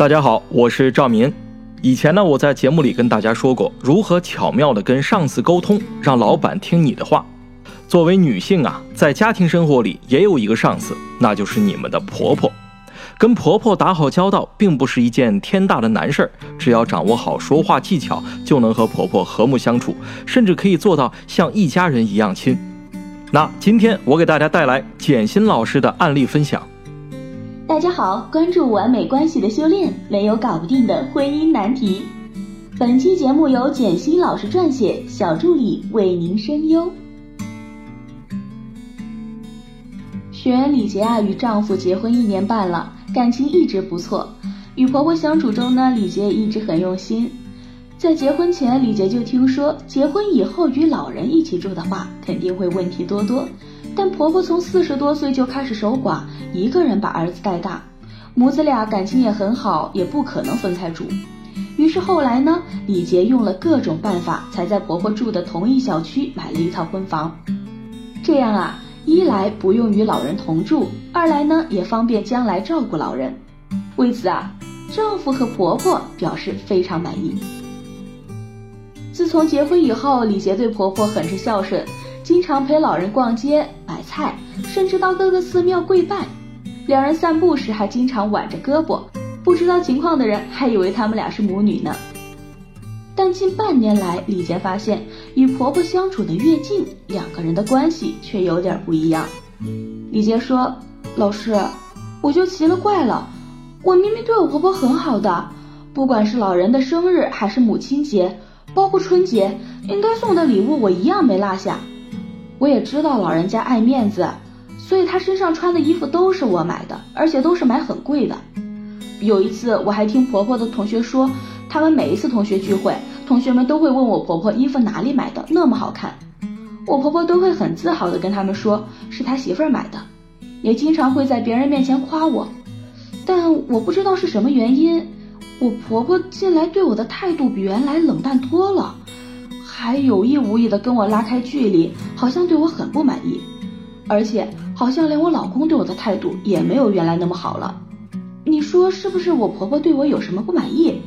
大家好，我是赵民。以前呢，我在节目里跟大家说过，如何巧妙的跟上司沟通，让老板听你的话。作为女性啊，在家庭生活里也有一个上司，那就是你们的婆婆。跟婆婆打好交道，并不是一件天大的难事儿，只要掌握好说话技巧，就能和婆婆和睦相处，甚至可以做到像一家人一样亲。那今天我给大家带来简心老师的案例分享。大家好，关注完美关系的修炼，没有搞不定的婚姻难题。本期节目由简心老师撰写，小助理为您声优。学员李杰啊，与丈夫结婚一年半了，感情一直不错。与婆婆相处中呢，李杰一直很用心。在结婚前，李杰就听说，结婚以后与老人一起住的话，肯定会问题多多。但婆婆从四十多岁就开始守寡，一个人把儿子带大，母子俩感情也很好，也不可能分开住。于是后来呢，李杰用了各种办法，才在婆婆住的同一小区买了一套婚房。这样啊，一来不用与老人同住，二来呢也方便将来照顾老人。为此啊，丈夫和婆婆表示非常满意。自从结婚以后，李杰对婆婆很是孝顺。经常陪老人逛街买菜，甚至到各个寺庙跪拜。两人散步时还经常挽着胳膊，不知道情况的人还以为他们俩是母女呢。但近半年来，李杰发现与婆婆相处的越近，两个人的关系却有点不一样。李杰说：“老师，我就奇了怪了，我明明对我婆婆很好的，不管是老人的生日还是母亲节，包括春节，应该送的礼物我一样没落下。”我也知道老人家爱面子，所以他身上穿的衣服都是我买的，而且都是买很贵的。有一次我还听婆婆的同学说，他们每一次同学聚会，同学们都会问我婆婆衣服哪里买的，那么好看。我婆婆都会很自豪的跟他们说是她媳妇儿买的，也经常会在别人面前夸我。但我不知道是什么原因，我婆婆近来对我的态度比原来冷淡多了。还有意无意的跟我拉开距离，好像对我很不满意，而且好像连我老公对我的态度也没有原来那么好了。你说是不是我婆婆对我有什么不满意，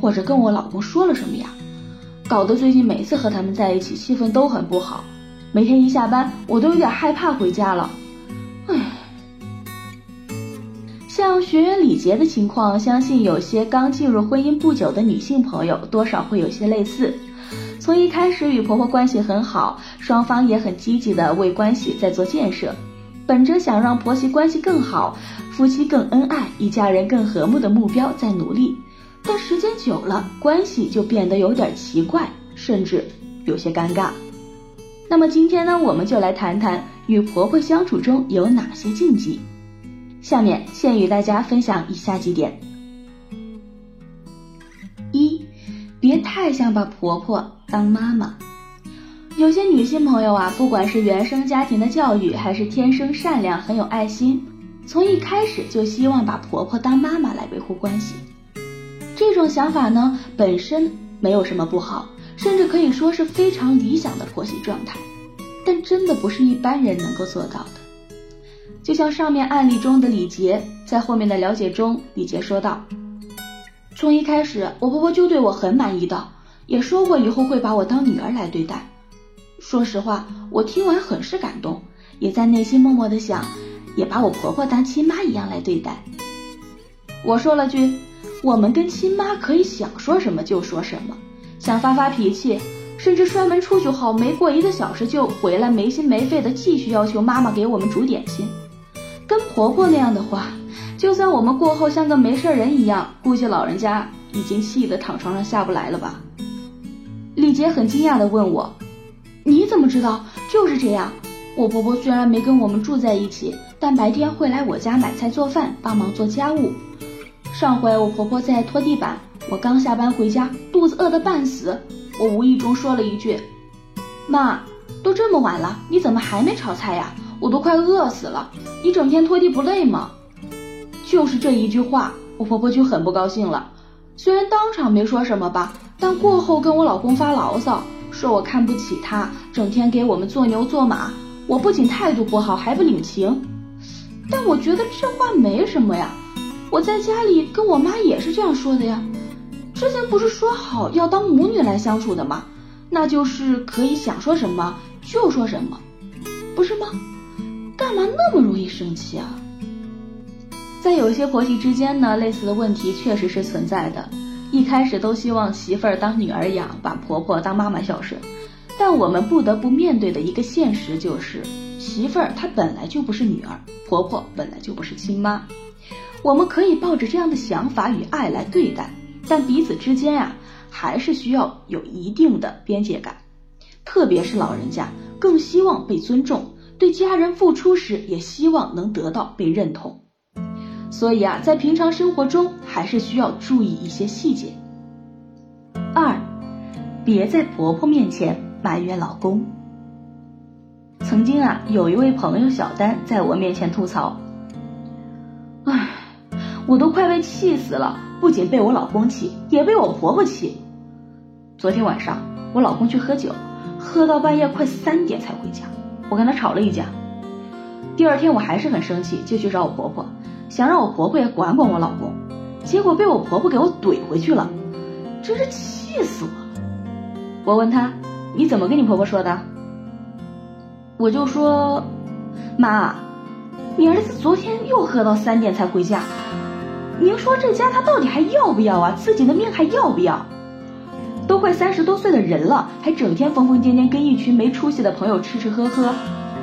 或者跟我老公说了什么呀？搞得最近每次和他们在一起气氛都很不好，每天一下班我都有点害怕回家了。唉，像学员李杰的情况，相信有些刚进入婚姻不久的女性朋友多少会有些类似。从一开始与婆婆关系很好，双方也很积极的为关系在做建设，本着想让婆媳关系更好、夫妻更恩爱、一家人更和睦的目标在努力，但时间久了，关系就变得有点奇怪，甚至有些尴尬。那么今天呢，我们就来谈谈与婆婆相处中有哪些禁忌。下面先与大家分享以下几点：一，别太想把婆婆。当妈妈，有些女性朋友啊，不管是原生家庭的教育，还是天生善良、很有爱心，从一开始就希望把婆婆当妈妈来维护关系。这种想法呢，本身没有什么不好，甚至可以说是非常理想的婆媳状态，但真的不是一般人能够做到的。就像上面案例中的李杰，在后面的了解中，李杰说道：“从一开始，我婆婆就对我很满意的。”也说过以后会把我当女儿来对待。说实话，我听完很是感动，也在内心默默的想，也把我婆婆当亲妈一样来对待。我说了句：“我们跟亲妈可以想说什么就说什么，想发发脾气，甚至摔门出去后没过一个小时就回来，没心没肺的继续要求妈妈给我们煮点心。跟婆婆那样的话，就算我们过后像个没事人一样，估计老人家已经气得躺床上下不来了吧。”李杰很惊讶地问我：“你怎么知道？就是这样。我婆婆虽然没跟我们住在一起，但白天会来我家买菜做饭，帮忙做家务。上回我婆婆在拖地板，我刚下班回家，肚子饿得半死，我无意中说了一句：‘妈，都这么晚了，你怎么还没炒菜呀？我都快饿死了。你整天拖地不累吗？’就是这一句话，我婆婆就很不高兴了。虽然当场没说什么吧。”但过后跟我老公发牢骚，说我看不起他，整天给我们做牛做马。我不仅态度不好，还不领情。但我觉得这话没什么呀，我在家里跟我妈也是这样说的呀。之前不是说好要当母女来相处的吗？那就是可以想说什么就说什么，不是吗？干嘛那么容易生气啊？在有些婆媳之间呢，类似的问题确实是存在的。一开始都希望媳妇儿当女儿养，把婆婆当妈妈孝顺，但我们不得不面对的一个现实就是，媳妇儿她本来就不是女儿，婆婆本来就不是亲妈。我们可以抱着这样的想法与爱来对待，但彼此之间啊，还是需要有一定的边界感。特别是老人家，更希望被尊重，对家人付出时也希望能得到被认同。所以啊，在平常生活中还是需要注意一些细节。二，别在婆婆面前埋怨老公。曾经啊，有一位朋友小丹在我面前吐槽：“唉，我都快被气死了，不仅被我老公气，也被我婆婆气。昨天晚上我老公去喝酒，喝到半夜快三点才回家，我跟他吵了一架。第二天我还是很生气，就去找我婆婆。”想让我婆婆也管管我老公，结果被我婆婆给我怼回去了，真是气死我了。我问她你怎么跟你婆婆说的？我就说，妈，你儿子昨天又喝到三点才回家，您说这家他到底还要不要啊？自己的命还要不要？都快三十多岁的人了，还整天疯疯癫癫跟一群没出息的朋友吃吃喝喝。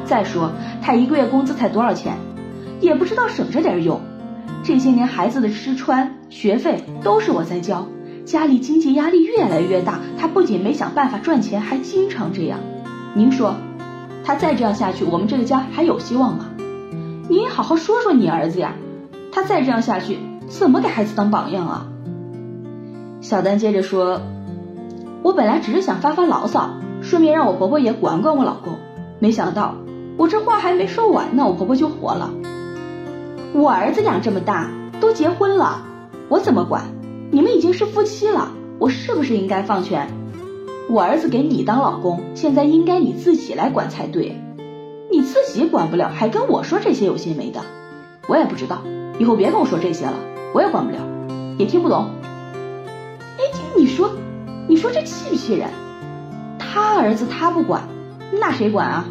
再说他一个月工资才多少钱？也不知道省着点用，这些年孩子的吃穿学费都是我在交，家里经济压力越来越大，他不仅没想办法赚钱，还经常这样。您说，他再这样下去，我们这个家还有希望吗？您好好说说你儿子呀，他再这样下去，怎么给孩子当榜样啊？小丹接着说，我本来只是想发发牢骚，顺便让我婆婆也管管我老公，没想到我这话还没说完呢，我婆婆就火了。我儿子养这么大，都结婚了，我怎么管？你们已经是夫妻了，我是不是应该放权？我儿子给你当老公，现在应该你自己来管才对。你自己管不了，还跟我说这些有些没的，我也不知道，以后别跟我说这些了，我也管不了，也听不懂。哎，你说，你说这气不气人？他儿子他不管，那谁管啊？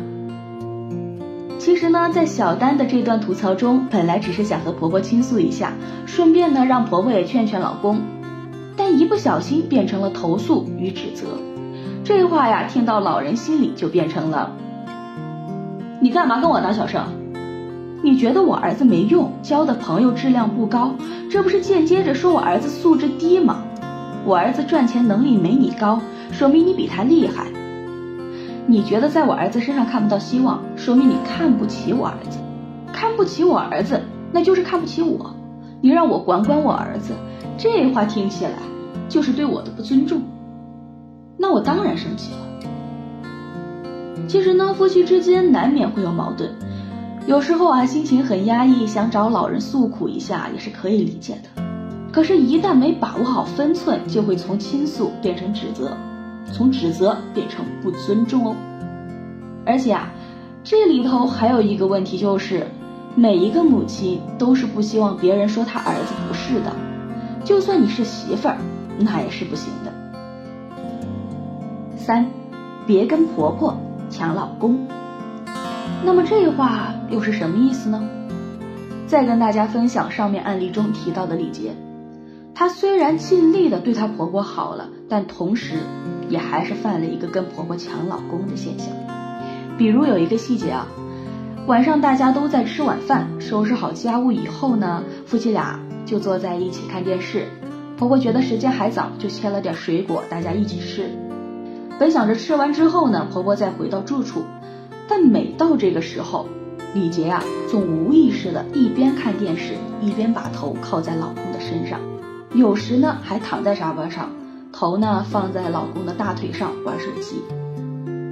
其实呢，在小丹的这段吐槽中，本来只是想和婆婆倾诉一下，顺便呢让婆婆也劝劝老公，但一不小心变成了投诉与指责。这话呀，听到老人心里就变成了：你干嘛跟我打小声？你觉得我儿子没用，交的朋友质量不高，这不是间接着说我儿子素质低吗？我儿子赚钱能力没你高，说明你比他厉害。你觉得在我儿子身上看不到希望，说明你看不起我儿子，看不起我儿子，那就是看不起我。你让我管管我儿子，这话听起来就是对我的不尊重。那我当然生气了。其实呢，夫妻之间难免会有矛盾，有时候啊，心情很压抑，想找老人诉苦一下也是可以理解的。可是，一旦没把握好分寸，就会从倾诉变成指责。从指责变成不尊重哦，而且啊，这里头还有一个问题就是，每一个母亲都是不希望别人说她儿子不是的，就算你是媳妇儿，那也是不行的。三，别跟婆婆抢老公。那么这话又是什么意思呢？再跟大家分享上面案例中提到的礼节。她虽然尽力的对她婆婆好了，但同时也还是犯了一个跟婆婆抢老公的现象。比如有一个细节啊，晚上大家都在吃晚饭，收拾好家务以后呢，夫妻俩就坐在一起看电视。婆婆觉得时间还早，就切了点水果，大家一起吃。本想着吃完之后呢，婆婆再回到住处，但每到这个时候，李杰啊总无意识的一边看电视，一边把头靠在老公的身上。有时呢，还躺在沙发上，头呢放在老公的大腿上玩手机。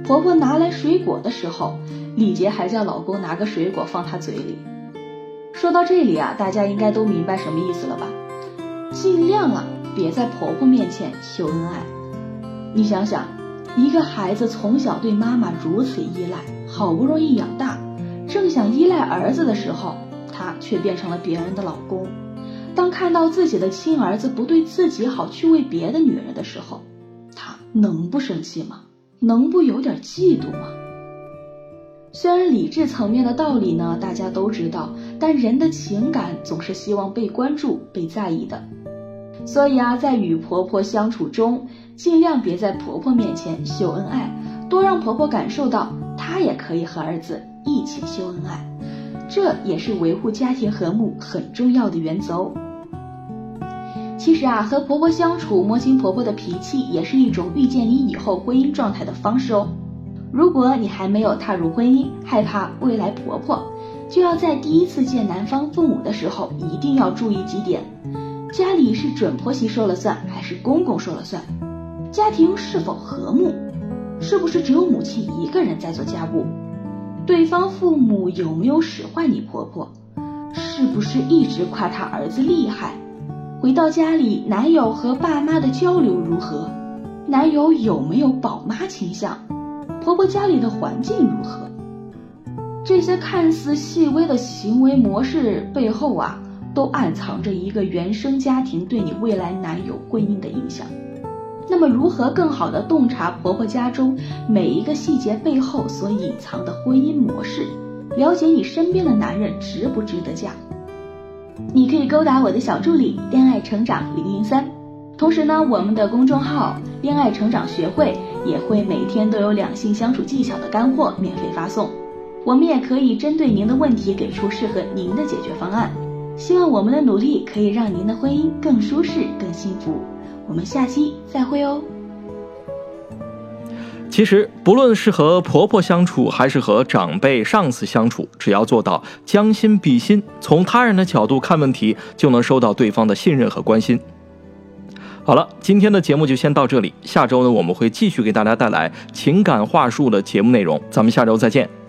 婆婆拿来水果的时候，李杰还叫老公拿个水果放她嘴里。说到这里啊，大家应该都明白什么意思了吧？尽量啊，别在婆婆面前秀恩爱。你想想，一个孩子从小对妈妈如此依赖，好不容易养大，正想依赖儿子的时候，他却变成了别人的老公。当看到自己的亲儿子不对自己好，去为别的女人的时候，他能不生气吗？能不有点嫉妒吗？虽然理智层面的道理呢，大家都知道，但人的情感总是希望被关注、被在意的。所以啊，在与婆婆相处中，尽量别在婆婆面前秀恩爱，多让婆婆感受到她也可以和儿子一起秀恩爱。这也是维护家庭和睦很重要的原则哦。其实啊，和婆婆相处，摸清婆婆的脾气，也是一种预见你以后婚姻状态的方式哦。如果你还没有踏入婚姻，害怕未来婆婆，就要在第一次见男方父母的时候，一定要注意几点：家里是准婆媳说了算，还是公公说了算？家庭是否和睦？是不是只有母亲一个人在做家务？对方父母有没有使唤你婆婆？是不是一直夸他儿子厉害？回到家里，男友和爸妈的交流如何？男友有没有宝妈倾向？婆婆家里的环境如何？这些看似细微的行为模式背后啊，都暗藏着一个原生家庭对你未来男友婚姻的影响。那么，如何更好地洞察婆婆家中每一个细节背后所隐藏的婚姻模式？了解你身边的男人值不值得嫁？你可以勾搭我的小助理“恋爱成长零零三”，同时呢，我们的公众号“恋爱成长学会”也会每天都有两性相处技巧的干货免费发送。我们也可以针对您的问题给出适合您的解决方案。希望我们的努力可以让您的婚姻更舒适、更幸福。我们下期再会哦。其实，不论是和婆婆相处，还是和长辈、上司相处，只要做到将心比心，从他人的角度看问题，就能收到对方的信任和关心。好了，今天的节目就先到这里，下周呢，我们会继续给大家带来情感话术的节目内容，咱们下周再见。